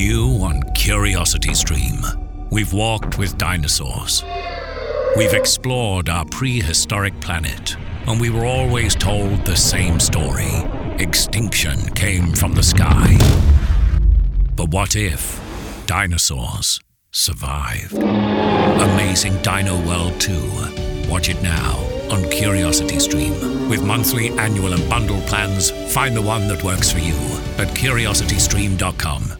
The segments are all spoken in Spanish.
New on Curiosity Stream, we've walked with dinosaurs. We've explored our prehistoric planet, and we were always told the same story extinction came from the sky. But what if dinosaurs survived? Amazing Dino World 2. Watch it now on Curiosity Stream. With monthly, annual, and bundle plans, find the one that works for you at curiositystream.com.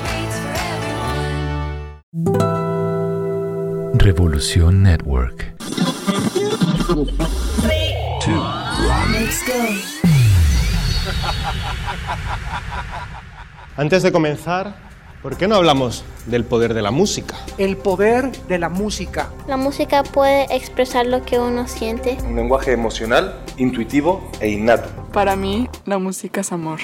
Revolución Network. Antes de comenzar, ¿por qué no hablamos del poder de la música? El poder de la música. La música puede expresar lo que uno siente. Un lenguaje emocional, intuitivo e innato. Para mí, la música es amor.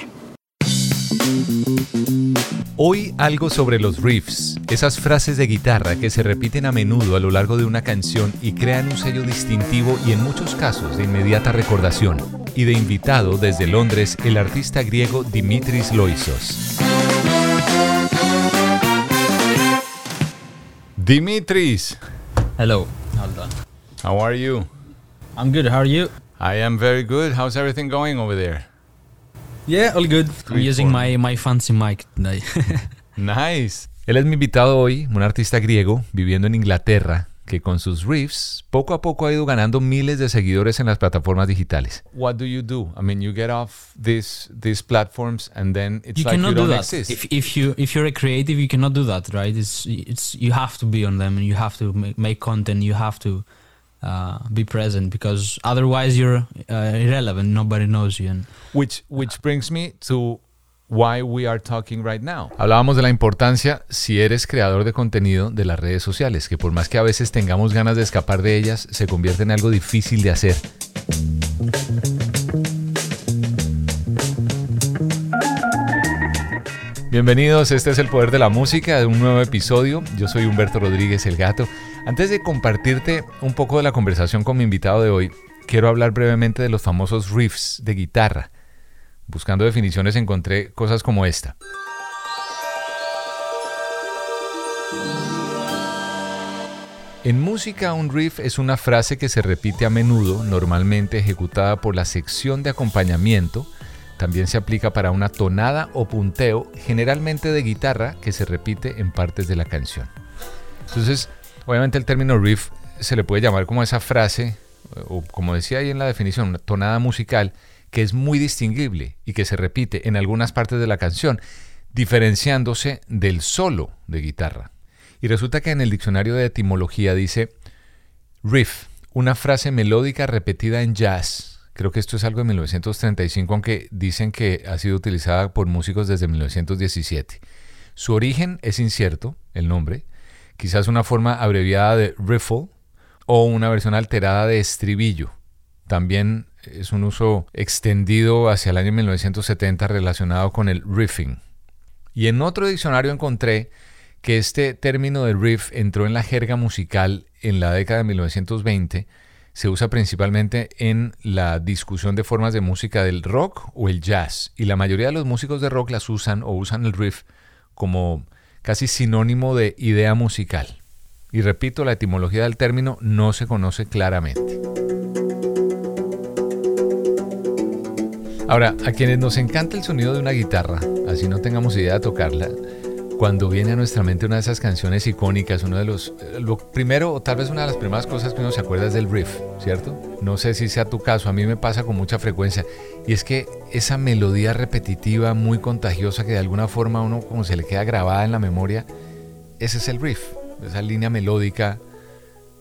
Hoy algo sobre los riffs, esas frases de guitarra que se repiten a menudo a lo largo de una canción y crean un sello distintivo y en muchos casos de inmediata recordación. Y de invitado desde Londres el artista griego Dimitris Loisos. Dimitris, Hello, hold how are you? I'm good. How are you? I am very good. How's everything going over there? Yeah, all good. I'm using my my fancy mic today. Nice. Él es mi invitado hoy, un artista griego viviendo en Inglaterra que con sus riffs poco a poco ha ido ganando miles de seguidores en las plataformas digitales. What do you do? I mean, you get off these these platforms and then it's you like cannot you do don't that. exist. If if you if you're a creative, you cannot do that, right? It's it's you have to be on them and you have to make, make content. You have to uh, be present because otherwise you're uh, irrelevant. Nobody knows you. And Which which brings me to why we are talking right now. Hablábamos de la importancia si eres creador de contenido de las redes sociales, que por más que a veces tengamos ganas de escapar de ellas, se convierte en algo difícil de hacer. Bienvenidos, este es el poder de la música de un nuevo episodio. Yo soy Humberto Rodríguez el Gato. Antes de compartirte un poco de la conversación con mi invitado de hoy, quiero hablar brevemente de los famosos riffs de guitarra. Buscando definiciones encontré cosas como esta. En música, un riff es una frase que se repite a menudo, normalmente ejecutada por la sección de acompañamiento. También se aplica para una tonada o punteo, generalmente de guitarra, que se repite en partes de la canción. Entonces, obviamente el término riff se le puede llamar como esa frase, o como decía ahí en la definición, una tonada musical que es muy distinguible y que se repite en algunas partes de la canción, diferenciándose del solo de guitarra. Y resulta que en el diccionario de etimología dice riff, una frase melódica repetida en jazz. Creo que esto es algo de 1935, aunque dicen que ha sido utilizada por músicos desde 1917. Su origen es incierto, el nombre, quizás una forma abreviada de riffle o una versión alterada de estribillo. También es un uso extendido hacia el año 1970 relacionado con el riffing. Y en otro diccionario encontré que este término de riff entró en la jerga musical en la década de 1920. Se usa principalmente en la discusión de formas de música del rock o el jazz. Y la mayoría de los músicos de rock las usan o usan el riff como casi sinónimo de idea musical. Y repito, la etimología del término no se conoce claramente. Ahora, a quienes nos encanta el sonido de una guitarra, así no tengamos idea de tocarla, cuando viene a nuestra mente una de esas canciones icónicas, uno de los, eh, lo primero tal vez una de las primeras cosas que uno se acuerda es del riff, ¿cierto? No sé si sea tu caso, a mí me pasa con mucha frecuencia, y es que esa melodía repetitiva muy contagiosa que de alguna forma uno como se le queda grabada en la memoria, ese es el riff, esa línea melódica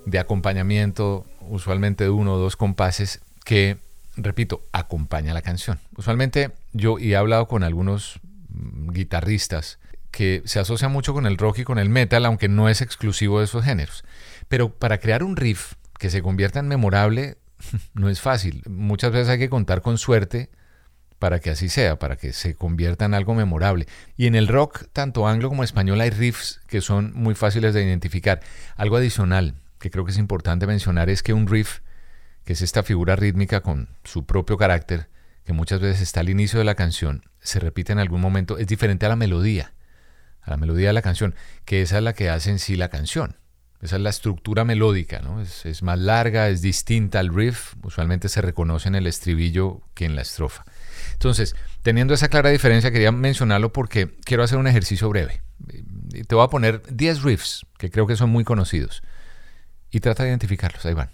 de acompañamiento, usualmente de uno o dos compases, que, repito, acompaña la canción. Usualmente yo, y he hablado con algunos mm, guitarristas, que se asocia mucho con el rock y con el metal, aunque no es exclusivo de esos géneros. Pero para crear un riff que se convierta en memorable no es fácil. Muchas veces hay que contar con suerte para que así sea, para que se convierta en algo memorable. Y en el rock, tanto anglo como español, hay riffs que son muy fáciles de identificar. Algo adicional que creo que es importante mencionar es que un riff, que es esta figura rítmica con su propio carácter, que muchas veces está al inicio de la canción, se repite en algún momento, es diferente a la melodía, a la melodía de la canción, que esa es la que hace en sí la canción. Esa es la estructura melódica, ¿no? Es, es, más larga, es distinta al riff, usualmente se reconoce en el estribillo que en la estrofa. Entonces, teniendo esa clara diferencia, quería mencionarlo porque quiero hacer un ejercicio breve. Te voy a poner 10 riffs que creo que son muy conocidos y trata de identificarlos. Ahí van.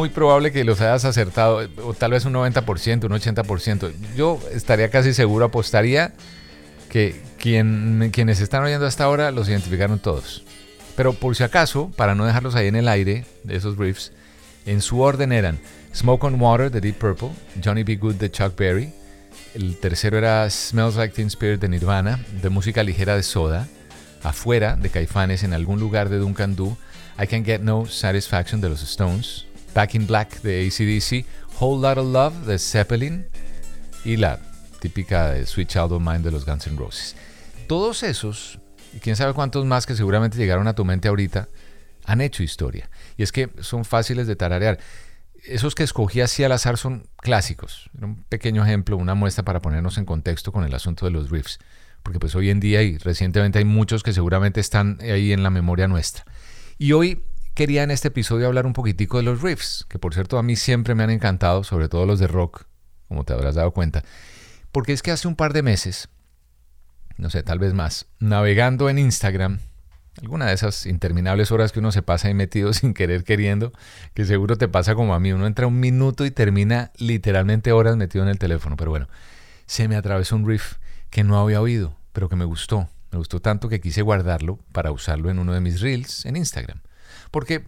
Muy probable que los hayas acertado, o tal vez un 90%, un 80%. Yo estaría casi seguro, apostaría que quien, quienes están oyendo hasta ahora los identificaron todos. Pero por si acaso, para no dejarlos ahí en el aire, de esos riffs, en su orden eran Smoke on Water de Deep Purple, Johnny B. Good de Chuck Berry, el tercero era Smells Like Teen Spirit de Nirvana, de música ligera de Soda, Afuera de Caifanes en algún lugar de Duncan Du, I Can Get No Satisfaction de los Stones, Back in Black de ACDC, Whole Lot of Love de Zeppelin y la típica de Sweet Child of Mine de los Guns N' Roses. Todos esos, y quién sabe cuántos más que seguramente llegaron a tu mente ahorita, han hecho historia. Y es que son fáciles de tararear. Esos que escogí así al azar son clásicos. un pequeño ejemplo, una muestra para ponernos en contexto con el asunto de los riffs. Porque pues hoy en día y recientemente hay muchos que seguramente están ahí en la memoria nuestra. Y hoy quería en este episodio hablar un poquitico de los riffs, que por cierto a mí siempre me han encantado, sobre todo los de rock, como te habrás dado cuenta. Porque es que hace un par de meses, no sé, tal vez más, navegando en Instagram, alguna de esas interminables horas que uno se pasa ahí metido sin querer queriendo, que seguro te pasa como a mí, uno entra un minuto y termina literalmente horas metido en el teléfono, pero bueno, se me atravesó un riff que no había oído, pero que me gustó, me gustó tanto que quise guardarlo para usarlo en uno de mis reels en Instagram. Porque,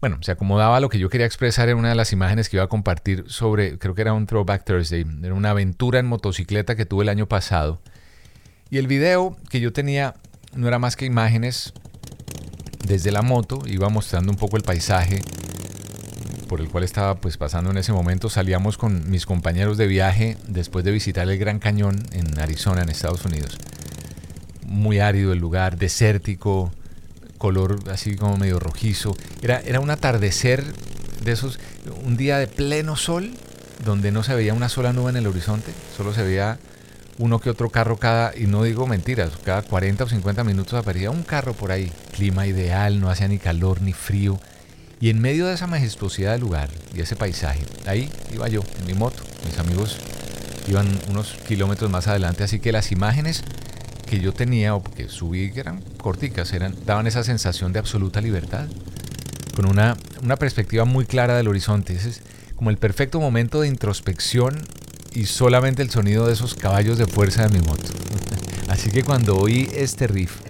bueno, se acomodaba lo que yo quería expresar en una de las imágenes que iba a compartir sobre, creo que era un Throwback Thursday, era una aventura en motocicleta que tuve el año pasado. Y el video que yo tenía no era más que imágenes desde la moto, iba mostrando un poco el paisaje por el cual estaba pues pasando en ese momento. Salíamos con mis compañeros de viaje después de visitar el Gran Cañón en Arizona, en Estados Unidos. Muy árido el lugar, desértico, color así como medio rojizo. Era, era un atardecer de esos, un día de pleno sol, donde no se veía una sola nube en el horizonte, solo se veía uno que otro carro cada, y no digo mentiras, cada 40 o 50 minutos aparecía un carro por ahí. Clima ideal, no hacía ni calor ni frío. Y en medio de esa majestuosidad del lugar y ese paisaje, ahí iba yo, en mi moto. Mis amigos iban unos kilómetros más adelante, así que las imágenes que yo tenía o que subí, que eran corticas, eran, daban esa sensación de absoluta libertad, con una, una perspectiva muy clara del horizonte. Ese es como el perfecto momento de introspección y solamente el sonido de esos caballos de fuerza de mi moto. Así que cuando oí este riff,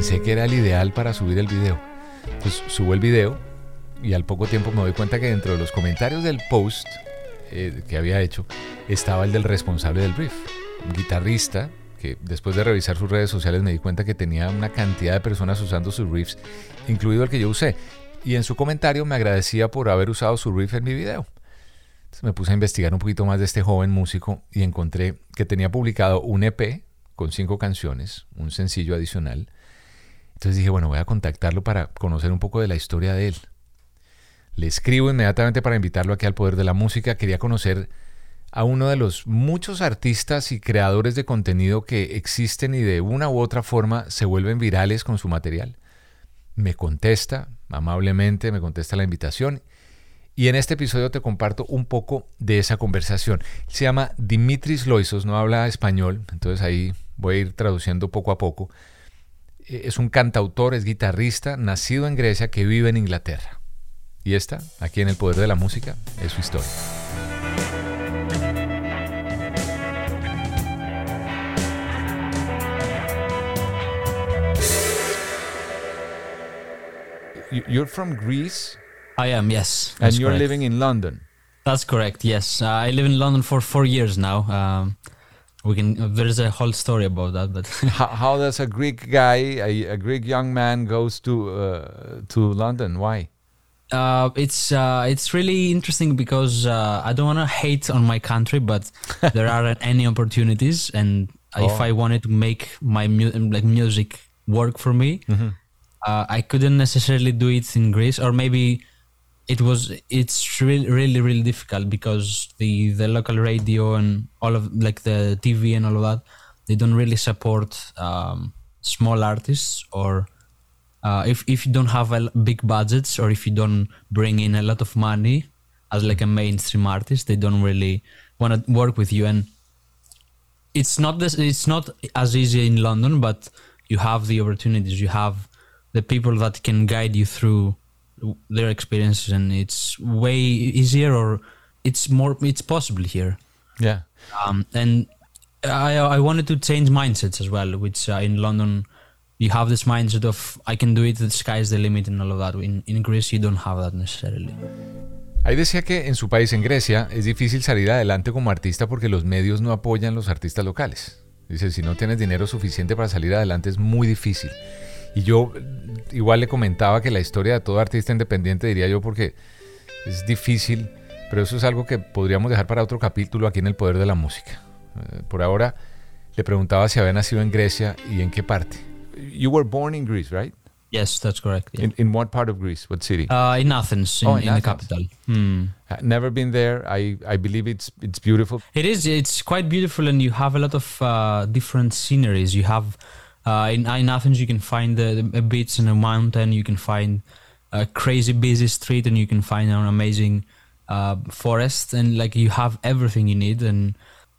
pensé que era el ideal para subir el video. Pues subo el video y al poco tiempo me doy cuenta que dentro de los comentarios del post eh, que había hecho estaba el del responsable del riff, un guitarrista que después de revisar sus redes sociales me di cuenta que tenía una cantidad de personas usando sus riffs, incluido el que yo usé. Y en su comentario me agradecía por haber usado su riff en mi video. Entonces me puse a investigar un poquito más de este joven músico y encontré que tenía publicado un EP con cinco canciones, un sencillo adicional. Entonces dije, bueno, voy a contactarlo para conocer un poco de la historia de él. Le escribo inmediatamente para invitarlo aquí al Poder de la Música. Quería conocer a uno de los muchos artistas y creadores de contenido que existen y de una u otra forma se vuelven virales con su material. Me contesta amablemente, me contesta la invitación y en este episodio te comparto un poco de esa conversación. Se llama Dimitris Loisos, no habla español, entonces ahí voy a ir traduciendo poco a poco. Eh, es un cantautor, es guitarrista, nacido en Grecia que vive en Inglaterra. Y esta, aquí en El Poder de la Música, es su historia. You're from Greece? I am, yes. And you're correct. living in London? That's correct, yes. Uh, I live in London for four years now. Um, we can. There's a whole story about that, but how, how, does a Greek guy, a, a Greek young man, goes to uh, to London? Why? Uh, it's uh, it's really interesting because uh, I don't want to hate on my country, but there aren't any opportunities, and oh. if I wanted to make my mu- like music work for me, mm-hmm. Uh, I couldn't necessarily do it in Greece, or maybe it was it's really really really difficult because the the local radio and all of like the TV and all of that they don't really support um, small artists or uh, if if you don't have a big budgets or if you don't bring in a lot of money as like a mainstream artist they don't really want to work with you. And it's not this it's not as easy in London but you have the opportunities. You have the people that can guide you through their experiences and it's way easier or it's more it's possible here yeah um, and I, I wanted to change mindsets as well which uh, in london you have this mindset of i can do it the sky's the limit and all of that in, in greece you don't have that necessarily Ahí decía que en su país, en Grecia, es difícil salir adelante como artista porque los medios no apoyan los artistas locales. Dice, si no tienes dinero suficiente para salir adelante es muy difícil. Y yo igual le comentaba que la historia de todo artista independiente, diría yo, porque es difícil, pero eso es algo que podríamos dejar para otro capítulo aquí en El Poder de la Música. Eh, por ahora le preguntaba si había nacido en Grecia y en qué parte. You were born in Greece, right? Yes, that's correct. Yeah. In, in what part of Greece? What city? Uh, in Athens, in, oh, in, in Athens. the capital. Hmm. Never been there. I, I believe it's it's beautiful. It is. It's quite beautiful, and you have a lot of uh, different sceneries. You have uh, in, in Athens, you can find the, the, a beach and a mountain. You can find a crazy busy street, and you can find an amazing uh, forest. And like you have everything you need, and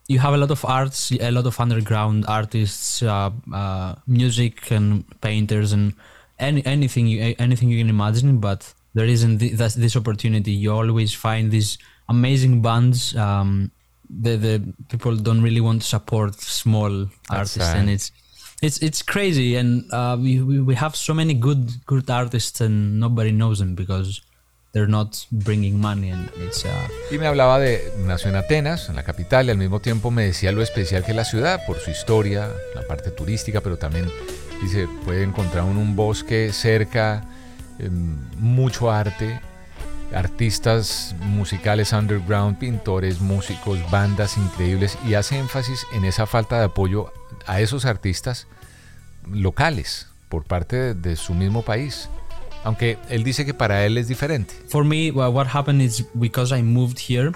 you have a lot of arts, a lot of underground artists, uh, uh music and painters, and any anything you anything you can imagine. But there isn't th- this opportunity. You always find these amazing bands. Um, the the people don't really want to support small artists, and it's it's it's crazy, and uh, we, we have so many good good artists, and nobody knows them because they're not bringing money, and it's. Uh, y me hablaba de nació en Atenas, en la capital, y al mismo tiempo me decía lo especial que es la ciudad por su historia, la parte turística, pero también dice puede encontrar un, un bosque cerca, eh, mucho arte artistas musicales underground, pintores, músicos, bandas increíbles y hace énfasis en esa falta de apoyo a esos artistas locales por parte de, de su mismo país. Aunque él dice que para él es diferente. For me, what happened is because I moved here,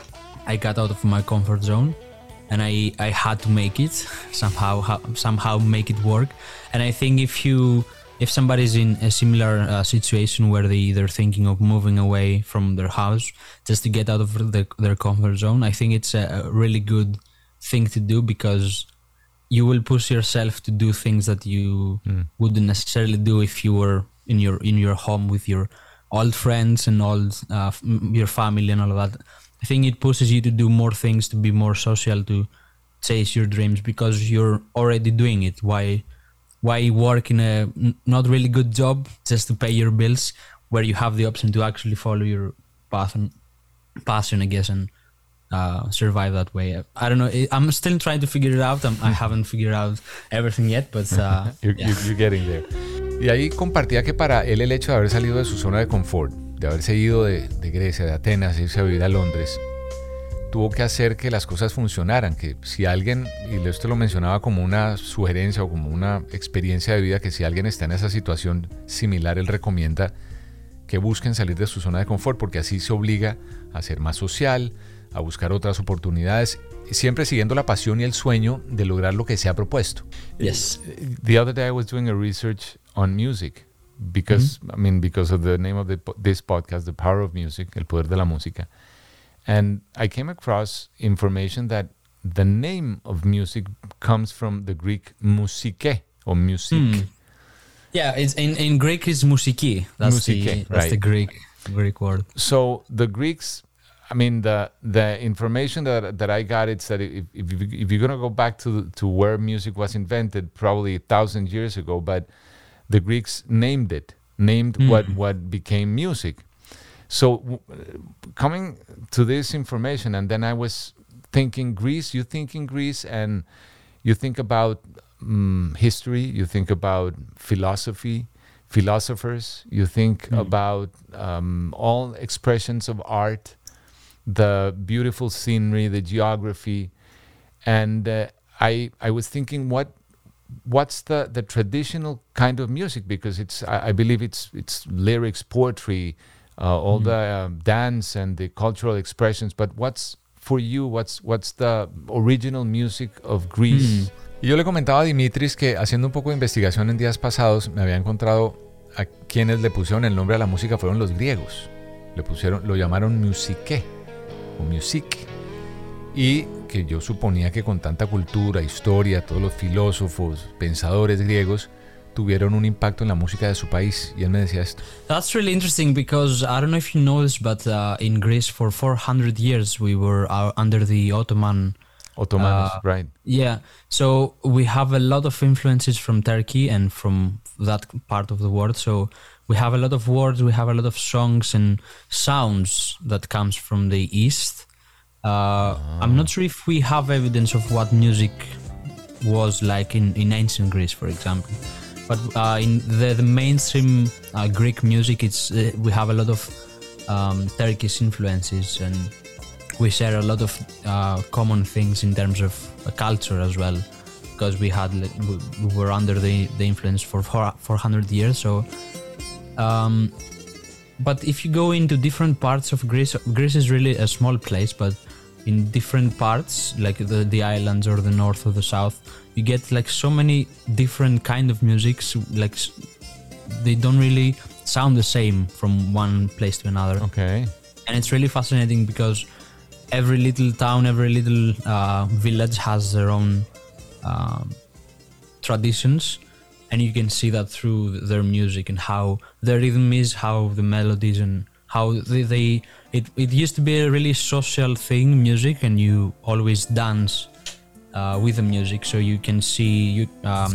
I got out of my comfort zone and I, I had to make it somehow somehow make it work. And I think if you if somebody's in a similar uh, situation where they they're thinking of moving away from their house just to get out of the, their comfort zone, I think it's a really good thing to do because you will push yourself to do things that you mm. wouldn't necessarily do if you were in your in your home with your old friends and old uh, your family and all of that. I think it pushes you to do more things, to be more social, to chase your dreams because you're already doing it. Why why work in a not really good job just to pay your bills where you have the option to actually follow your path and passion, I guess, and uh, survive that way. I don't know. I'm still trying to figure it out. I'm, I haven't figured out everything yet, but uh, you're, yeah. you're, you're getting there. Y ahí compartía que para él el hecho de haber salido de su zona de confort, de haberse ido de, de Grecia, de Atenas, irse a vivir a Londres, tuvo que hacer que las cosas funcionaran, que si alguien, y esto lo mencionaba como una sugerencia o como una experiencia de vida, que si alguien está en esa situación similar, él recomienda que busquen salir de su zona de confort, porque así se obliga a ser más social, a buscar otras oportunidades, siempre siguiendo la pasión y el sueño de lograr lo que se ha propuesto. Yes. The other day I was doing a research on music because I mean because of the name of the, this podcast, The Power of Music, El Poder de la Música. And I came across information that the name of music comes from the Greek musike or music. Mm. Yeah, it's in, in Greek is musiki. That's Musike, the that's right. the Greek Greek word. So the Greeks, I mean, the the information that that I got it's that if if, if you're gonna go back to to where music was invented, probably a thousand years ago, but the Greeks named it, named what what became music. So w- coming to this information, and then I was thinking Greece. You think in Greece, and you think about um, history. You think about philosophy, philosophers. You think about um, all expressions of art, the beautiful scenery, the geography, and uh, I I was thinking what what's the, the traditional kind of music because it's I, I believe it's it's lyrics, poetry, uh, all the um, dance and the cultural expressions. But what's for you? What's what's the original music of Greece? Y yo le comentaba a Dimitris que haciendo un poco de investigación en días pasados me había encontrado a quienes le pusieron el nombre a la música fueron los griegos. Le pusieron, lo llamaron musique o music. Y que yo suponía que con tanta cultura, historia, todos los filósofos, pensadores griegos tuvieron un impacto en la música de su país. Y él me decía esto. That's really interesting because I don't know if you know this, but uh, in Greece for 400 years we were uh, under the Ottoman. Ottomanos, Uh, right. Yeah, so we have a lot of influences from Turkey and from that part of the world. So we have a lot of words, we have a lot of songs and sounds that comes from the east. Uh, I'm not sure if we have evidence of what music was like in, in ancient Greece, for example. But uh, in the, the mainstream uh, Greek music, it's uh, we have a lot of um, Turkish influences and we share a lot of uh, common things in terms of culture as well because we had we, we were under the, the influence for four, 400 years so um, but if you go into different parts of Greece Greece is really a small place but in different parts like the, the islands or the north or the south you get like so many different kind of musics like they don't really sound the same from one place to another Okay. and it's really fascinating because every little town, every little uh, village has their own um, traditions, and you can see that through their music and how the rhythm is, how the melodies, and how they. they it, it used to be a really social thing, music, and you always dance uh, with the music, so you can see you um,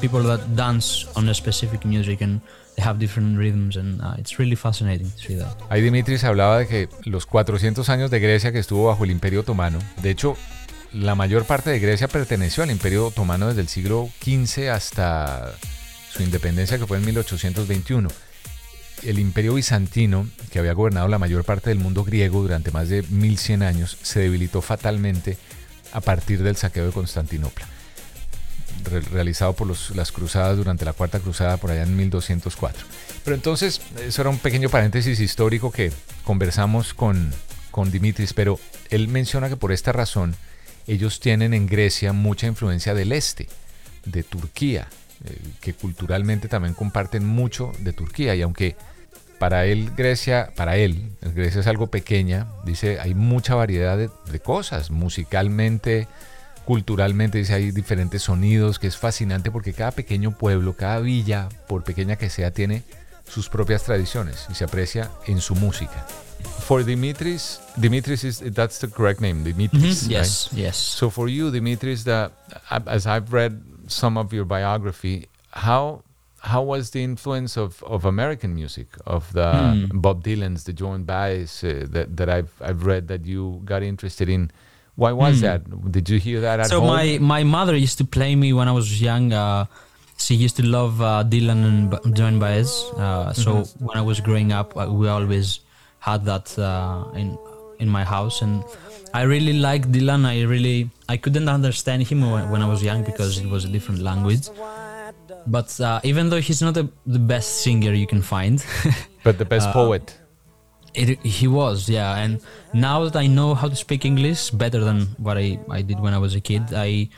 people that dance on a specific music and they have different rhythms, and uh, it's really fascinating to see that. Ahí Dimitris hablaba de que los 400 años de Grecia que estuvo bajo el Imperio Otomano, de hecho, la mayor parte de Grecia perteneció al Imperio Otomano desde el siglo XV hasta su independencia que fue en 1821. El Imperio Bizantino, que había gobernado la mayor parte del mundo griego durante más de 1100 años, se debilitó fatalmente a partir del saqueo de Constantinopla, re- realizado por las cruzadas durante la Cuarta Cruzada por allá en 1204. Pero entonces, eso era un pequeño paréntesis histórico que conversamos con, con Dimitris, pero él menciona que por esta razón ellos tienen en Grecia mucha influencia del este, de Turquía, eh, que culturalmente también comparten mucho de Turquía y aunque para él Grecia, para él, Grecia es algo pequeña, dice, hay mucha variedad de, de cosas, musicalmente, culturalmente, dice, hay diferentes sonidos, que es fascinante porque cada pequeño pueblo, cada villa, por pequeña que sea, tiene sus propias tradiciones y se aprecia en su música. For Dimitris, Dimitris is that's the correct name, Dimitris. right? Yes, yes. So for you, Dimitris, the, as I've read some of your biography, how how was the influence of, of American music, of the Hmm. Bob Dylan's, the Joan Baez uh, that, that I've, I've read that you got interested in? Why was Hmm. that? Did you hear that at so home? my my mother used to play me when I was young. Uh, she used to love uh, Dylan and B- Joan Baez. Uh, so Mm-hmm. when I was growing up, uh, we always had that uh, in in my house, and I really liked Dylan. I really I couldn't understand him when, when I was young because it was a different language. But uh, even though he's not the the best singer you can find, but the best uh, poet. it, he was, yeah. And now that I know how to speak English better than what I, I did when I was a kid, I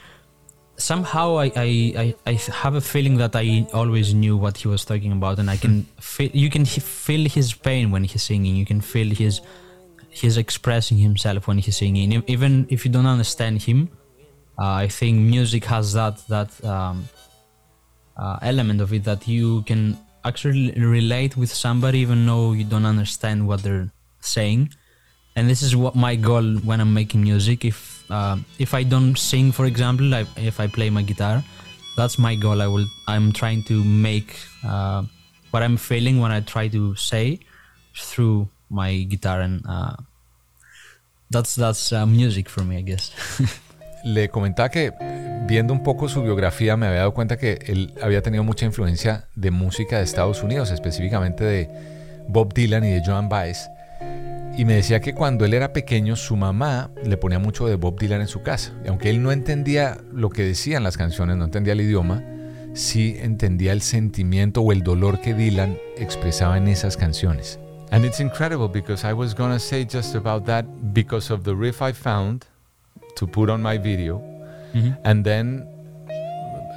somehow I, I, I, I have a feeling that I always knew what he was talking about, and I can feel you can feel his pain when he's singing. You can feel his he's expressing himself when he's singing, even if you don't understand him. Uh, I think music has that that um, uh, element of it that you can actually relate with somebody even though you don't understand what they're saying and this is what my goal when i'm making music if uh, if i don't sing for example I, if i play my guitar that's my goal i will i'm trying to make uh, what i'm feeling when i try to say through my guitar and uh, that's that's uh, music for me i guess Le comentaba que viendo un poco su biografía me había dado cuenta que él había tenido mucha influencia de música de Estados Unidos, específicamente de Bob Dylan y de Joan Baez. Y me decía que cuando él era pequeño su mamá le ponía mucho de Bob Dylan en su casa. Y aunque él no entendía lo que decían las canciones, no entendía el idioma, sí entendía el sentimiento o el dolor que Dylan expresaba en esas canciones. And it's incredible because I was gonna say just about that because of the riff I found to put on my video. And then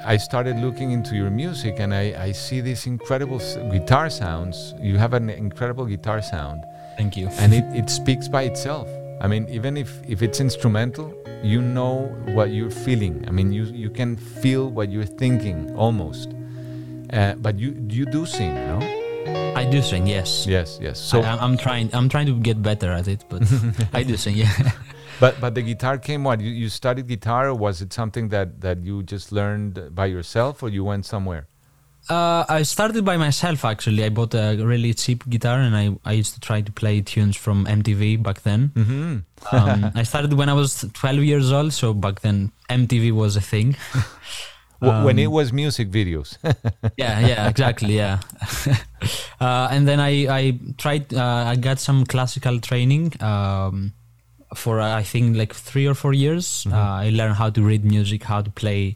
I started looking into your music and I, I see these incredible guitar sounds. You have an incredible guitar sound. Thank you And it, it speaks by itself. I mean, even if, if it's instrumental, you know what you're feeling. I mean, you, you can feel what you're thinking almost. Uh, but you you do sing, no? i do sing yes Yes, yes. So, I, i'm trying i'm trying to get better at it but i do sing yeah but but the guitar came what? You, you studied guitar, or was it something that that you just learned by yourself, or you went somewhere? Uh, I started by myself actually. I bought a really cheap guitar and I, I used to try to play tunes from MTV back then. Mm-hmm. Um, I started when I was 12 years old, so back then MTV was a thing. W- when it Um, was music videos. yeah, yeah, exactly, yeah. uh, and then I, I tried, uh, I got some classical training um, for uh, I think like three or four years. Uh, I learned how to read music, how to play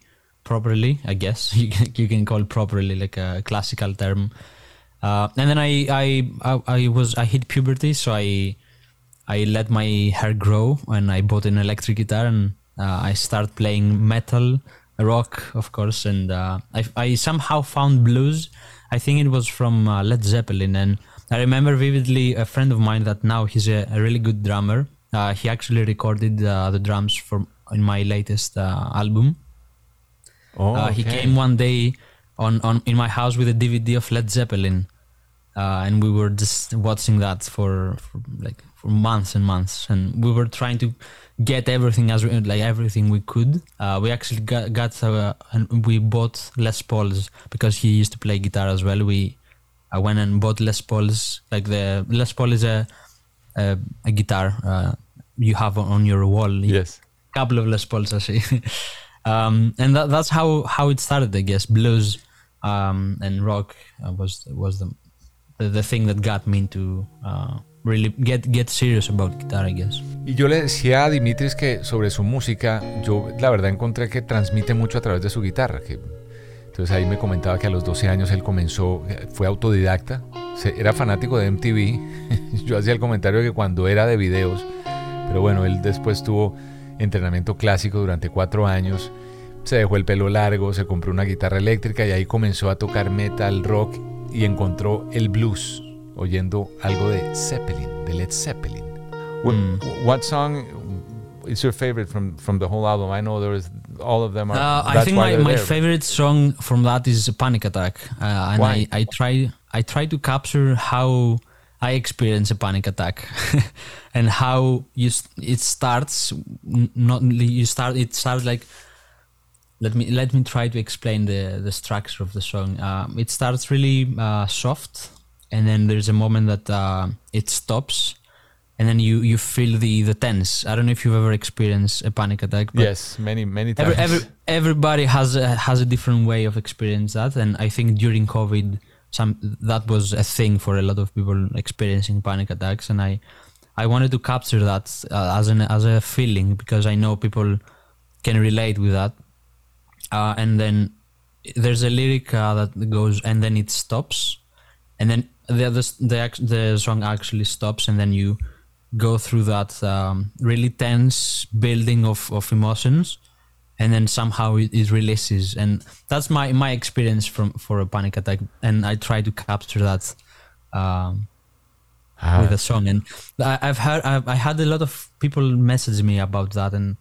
properly, I guess you can, you can call properly like a classical term. Uh, and then I, I, I, I was, I hit puberty, so I, I let my hair grow and I bought an electric guitar and uh, I started playing metal, rock, of course, and uh, I, I somehow found blues. I think it was from uh, Led Zeppelin, and I remember vividly a friend of mine that now he's a, a really good drummer. Uh, he actually recorded uh, the drums for in my latest album. Oh, Uh, He okay. came one day on, on in my house with a DVD of Led Zeppelin, uh, and we were just watching that for, for like for months and months, and we were trying to get everything as we- like everything we could. Uh, we actually got, got uh, and we bought Les Pauls because he used to play guitar as well. We I went and bought Les Pauls. Like the Les Paul is a a, a guitar uh, you have on, on your wall Yes. couple of Les Pauls actually. um, and that, that's how, how it started, I guess. Blues um, and rock uh, was was the, the the thing that got me into uh, really get get serious about guitar, I guess. Y yo le decía a Dimitris que sobre su música, yo la verdad encontré que transmite mucho a través de su guitarra. Que, entonces ahí me comentaba que a los 12 años él comenzó, fue autodidacta, era fanático de MTV. yo hacía el comentario que cuando era de videos, pero bueno, él después tuvo entrenamiento clásico durante cuatro años, se dejó el pelo largo, se compró una guitarra eléctrica y ahí comenzó a tocar metal, rock y encontró el blues, oyendo algo de Zeppelin, de Led Zeppelin. What, Mm. what song is your favorite from from the whole album? I know there is all of them are. Uh, I think my, my there. favorite song from that is Panic Attack, uh, and Why? I, I try I try to capture how I experience a panic attack, and how you it starts. Not you start it starts like let me let me try to explain the the structure of the song. Uh, it starts really uh, soft, and then there's a moment that uh, it stops, and then you you feel the the tense. I don't know if you've ever experienced a panic attack. But yes, many many times. Every, every, everybody has a, has a different way of experience that, and I think during COVID, some that was a thing for a lot of people experiencing panic attacks, and I I wanted to capture that uh, as an as a feeling because I know people can relate with that. Uh, and then there's a lyric uh, that goes and then it stops. And then the, the the the song actually stops and then you go through that um, really tense building of, of emotions and then somehow it, it, releases. And that's my my experience from for a panic attack. And i try to capture that um, ah. with a song. And I, have heard I've, i had a lot of people message me about that and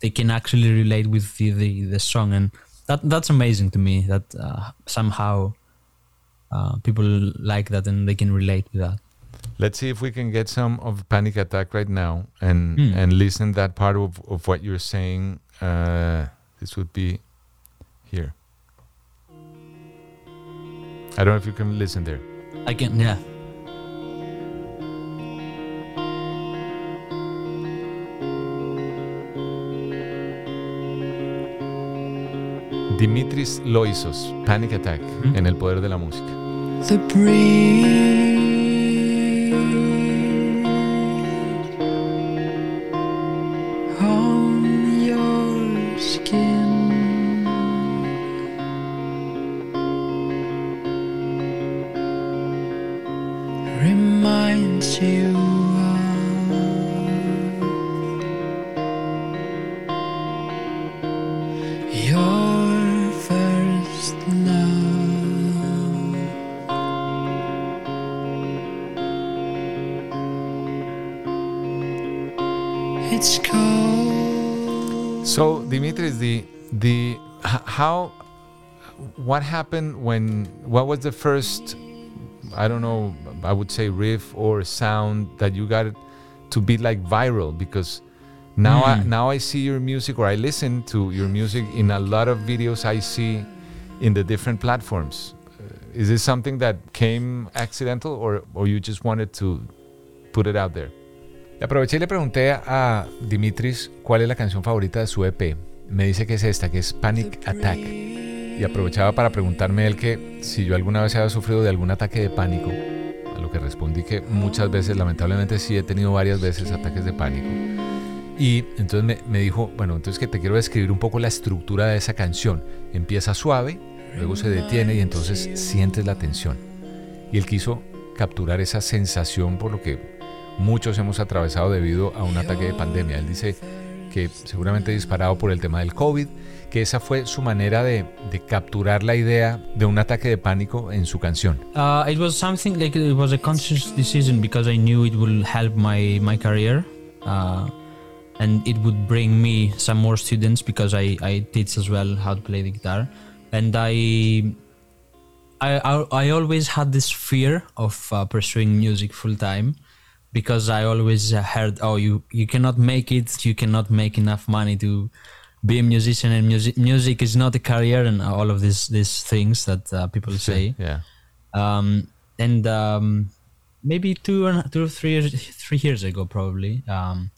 they can actually relate with the, the, the song. And that that's amazing to me that uh, somehow uh, people like that and they can relate with that. Let's see if we can get some of panic attack right now and mm. and listen that part of, of what you're saying uh, this would be here i don't know if you can listen there i can yeah Dimitris Loisos, Panic Attack, ¿Mm? en el poder de la música. The breeze reminds you. So Dimitris, the the how what happened when what was the first I don't know I would say riff or sound that you got to be like viral because now mm. I now I see your music or I listen to your music in a lot of videos I see in the different platforms. Uh, is this something that came accidental or or you just wanted to put it out there? Le aproveché y le pregunté a Dimitris cuál es la canción favorita de su EP. Me dice que es esta, que es Panic Attack. Y aprovechaba para preguntarme él que si yo alguna vez había sufrido de algún ataque de pánico. A lo que respondí que muchas veces, lamentablemente sí he tenido varias veces ataques de pánico. Y entonces me, me dijo, bueno, entonces que te quiero describir un poco la estructura de esa canción. Empieza suave, luego se detiene y entonces sientes la tensión. Y él quiso capturar esa sensación por lo que muchos hemos atravesado debido a un ataque de pandemia. Él dice que seguramente disparado por el tema del COVID, que esa fue su manera de, de capturar la idea de un ataque de pánico en su canción. Uh, it was something like it was a conscious decision because I knew it would help my my career. Uh, and it would bring me some more students because I, I teach as well how to play the guitar. And I I, I, I always had this fear of uh, pursuing music full time because I always heard, oh, you you cannot make it, you cannot make enough money to be a musician, and music music is not a career, and all of these these things that uh, people say. Yeah. Um, and um, maybe two or two or three years, three years ago, probably, um,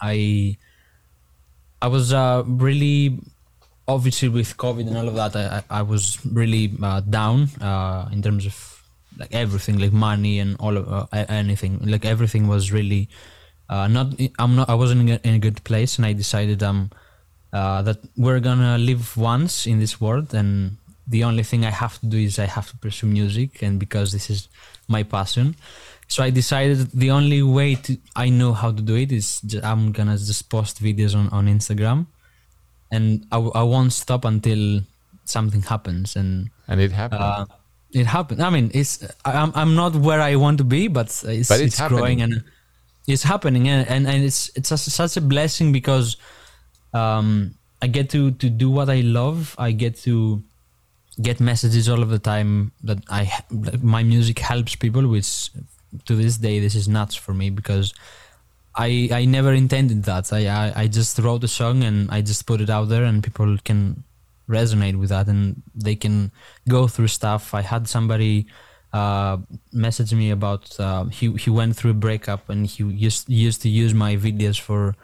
I I was uh, really obviously with COVID and all of that. I I, was really uh, down uh, in terms of like everything, like money and all of uh, anything. Like everything was really uh, not. I'm not. I wasn't in a, in a good place, and I decided um uh, that we're gonna live once in this world, and the only thing I have to do is I have to pursue music, and because this is my passion. So I decided the only way to I know how to do it is just, I'm gonna just post videos on, on Instagram, and I, I won't stop until something happens. And and it happened. Uh, it happened. I mean, it's I'm I'm not where I want to be, but it's but it's, it's growing and it's happening, and and, and it's it's a, such a blessing because um, I get to to do what I love. I get to get messages all of the time that I my music helps people, which to this day this is nuts for me because I I never intended that. I, I I just wrote a song and I just put it out there, and people can resonate with that, and they can go through stuff. I had somebody uh, message me about uh, he he went through a breakup and he used used to use my videos for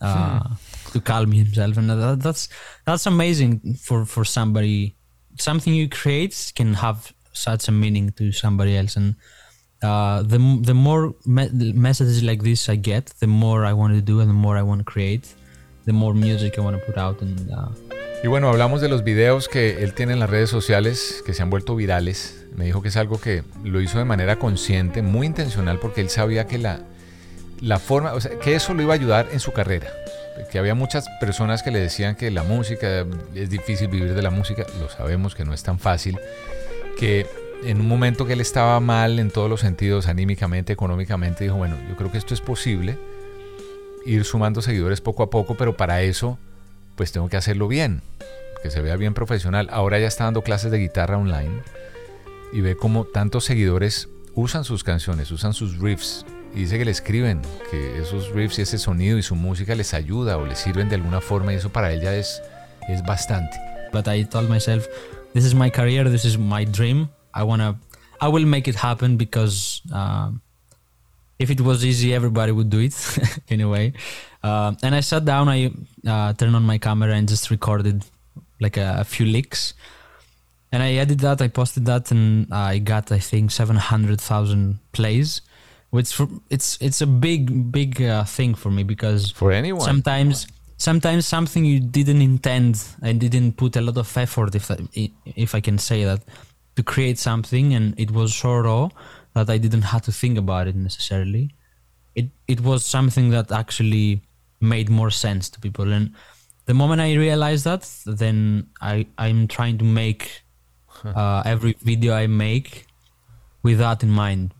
uh, hmm. to calm himself, and that, that's that's amazing for for somebody. Something you create can have such a meaning to somebody else, and uh, the the more me- messages like this I get, the more I want to do and the more I want to create, the more music I want to put out. And, uh, y bueno, hablamos de los videos que él tiene en las redes sociales que se han vuelto virales. Me dijo que es algo que lo hizo de manera consciente, muy intencional, porque él sabía que la, la forma, o sea, que eso lo iba a ayudar en su carrera. Que había muchas personas que le decían que la música es difícil vivir de la música, lo sabemos que no es tan fácil, que en un momento que él estaba mal en todos los sentidos, anímicamente, económicamente, dijo, bueno, yo creo que esto es posible, ir sumando seguidores poco a poco, pero para eso, pues tengo que hacerlo bien, que se vea bien profesional. Ahora ya está dando clases de guitarra online y ve cómo tantos seguidores usan sus canciones, usan sus riffs, y dice que le escriben, que esos riffs y ese sonido y su música les ayuda o les sirven de alguna forma y eso para ella es, es bastante. But I told myself, this is my career, this is my dream. I wanna, I will make it happen because uh, if it was easy, everybody would do it anyway. Uh, and I sat down, I uh, turned on my camera and just recorded like a, a, few licks. And I edited that, I posted that, and I got I think seven hundred thousand plays, which for, it's it's a big big uh, thing for me because for anyone. sometimes sometimes something you didn't intend and didn't put a lot of effort if if I can say that to create something and it was so raw that I didn't have to think about it necessarily. It it was something that actually made more sense to people. And the moment I realized that then I I'm trying to make uh, every video I make with that in mind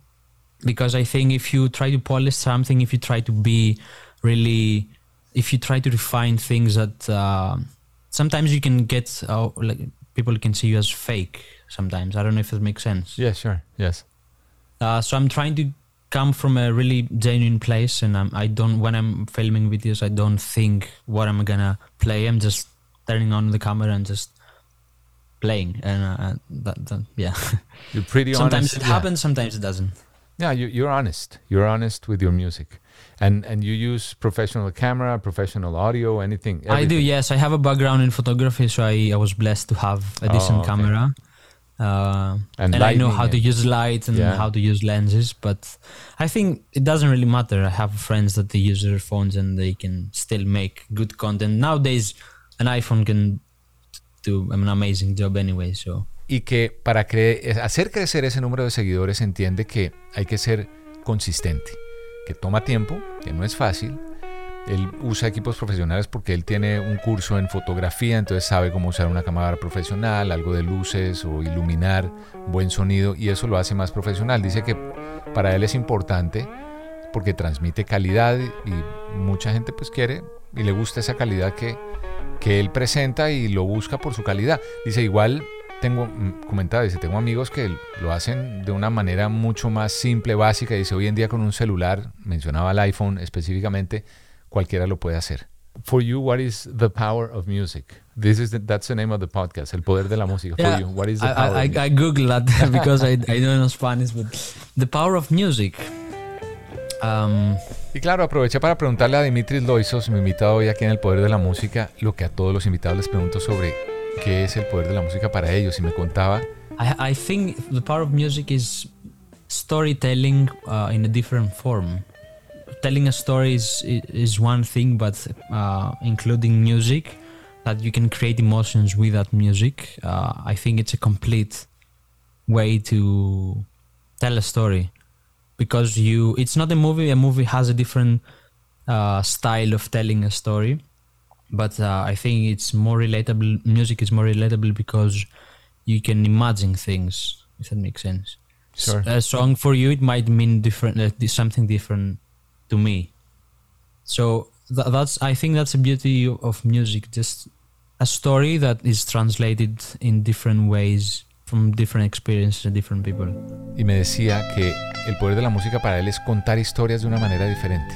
because I think if you try to polish something if you try to be really if you try to refine things that uh, sometimes you can get uh, like people can see you as fake sometimes. I don't know if it makes sense. Yeah, sure. Yes. Uh, so I'm trying to come from a really genuine place, and I'm, I don't. When I'm filming videos, I don't think what I'm gonna play. I'm just turning on the camera and just playing, and uh, that, that, yeah. You're pretty sometimes honest. Sometimes it yeah. happens, sometimes it doesn't. Yeah, you, you're honest. You're honest with your music and and you use professional camera professional audio anything everything. i do yes i have a background in photography so i, I was blessed to have a decent oh, okay. camera uh, and, and I know how to use light and yeah. how to use lenses, but I think it doesn't really matter. I have friends that they use their phones and they can still make good content. Nowadays, an iPhone can do an amazing job anyway. So. Y que para cre hacer crecer ese número de seguidores entiende que hay que ser consistente, que toma tiempo, que no es fácil, él usa equipos profesionales porque él tiene un curso en fotografía, entonces sabe cómo usar una cámara profesional, algo de luces o iluminar, buen sonido y eso lo hace más profesional. Dice que para él es importante porque transmite calidad y mucha gente pues quiere y le gusta esa calidad que, que él presenta y lo busca por su calidad. Dice igual tengo mm, comentado, dice, tengo amigos que lo hacen de una manera mucho más simple, básica. Dice, hoy en día con un celular, mencionaba el iPhone específicamente, cualquiera lo puede hacer. For you, what is the power of music? This is the, that's the name of the podcast. El poder de la música. Yeah, For you, what is the power? I, I, I Google that because I, I don't know Spanish, but the power of music. Um, y claro, aproveché para preguntarle a Dimitris Loisos, mi invitado hoy aquí en El Poder de la Música, lo que a todos los invitados les pregunto sobre qué es el poder de la música para ellos. Y me contaba. I, I think the power of music is storytelling uh, in a different form. telling a story is is one thing, but uh, including music that you can create emotions with that music, uh, I think it's a complete way to tell a story because you it's not a movie. A movie has a different uh, style of telling a story, but uh, I think it's more relatable. Music is more relatable because you can imagine things. If that makes sense. Sure. A song for you it might mean different, uh, something different to me. So th- that's I think that's the beauty of music, just a story that is translated in different ways from different experiences and different people. Y me decía que el poder de la música para él es contar historias de una manera diferente,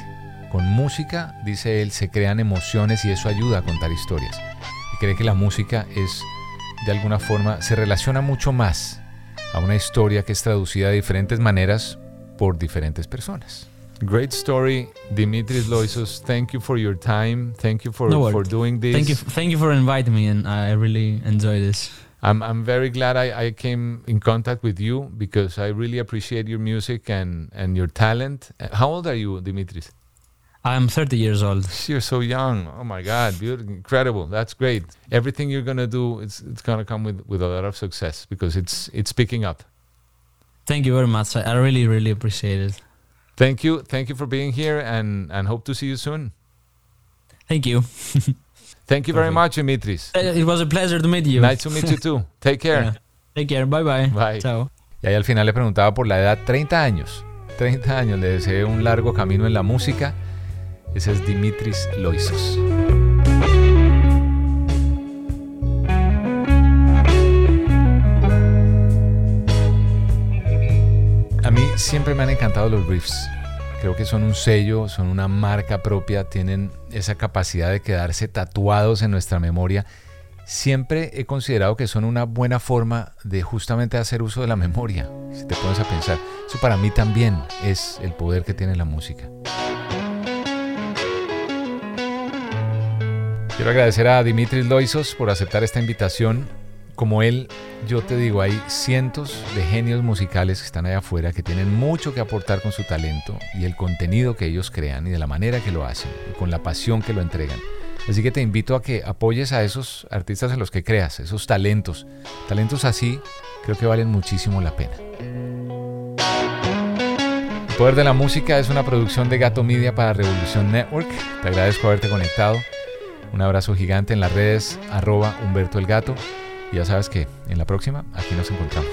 con música, dice él, se crean emociones y eso ayuda a contar historias. Y cree que la música es, de alguna forma, se relaciona mucho más a una historia que es traducida de diferentes maneras por diferentes personas. Great story, Dimitris Loisos. Thank you for your time. Thank you for, No for doing this. Thank you, thank you for inviting me, and I really enjoy this. I'm, I'm very glad I, I came in contact with you because I really appreciate your music and, and your talent. How old are you, Dimitris? I'm 30 years old. You're so young. Oh my God, beautiful, incredible. That's great. Everything you're gonna do, it's it's gonna come with, with a lot of success because it's it's picking up. Thank you very much. I, I really, really appreciate it. Thank you, thank you for being here, and and hope to see you soon. Thank you. Thank you very Perfect. much, Dimitris. Uh, It was a pleasure to meet you. Nice to meet you too. Take care. Yeah. Take care. Bye bye. Bye. Chao. Y ahí al final le preguntaba por la edad, 30 años. 30 años, le deseé un largo camino en la música. Ese es Dimitris Loisos. A mí siempre me han encantado los riffs. Creo que son un sello, son una marca propia, tienen esa capacidad de quedarse tatuados en nuestra memoria. Siempre he considerado que son una buena forma de justamente hacer uso de la memoria, si te pones a pensar. Eso para mí también es el poder que tiene la música. Quiero agradecer a Dimitris Loisos por aceptar esta invitación. Como él, yo te digo, hay cientos de genios musicales que están allá afuera que tienen mucho que aportar con su talento y el contenido que ellos crean y de la manera que lo hacen y con la pasión que lo entregan. Así que te invito a que apoyes a esos artistas a los que creas, esos talentos. Talentos así creo que valen muchísimo la pena. El Poder de la Música es una producción de Gato Media para Revolución Network. Te agradezco haberte conectado. Un abrazo gigante en las redes, arroba Humberto el Gato. Y ya sabes que en la próxima aquí nos encontramos.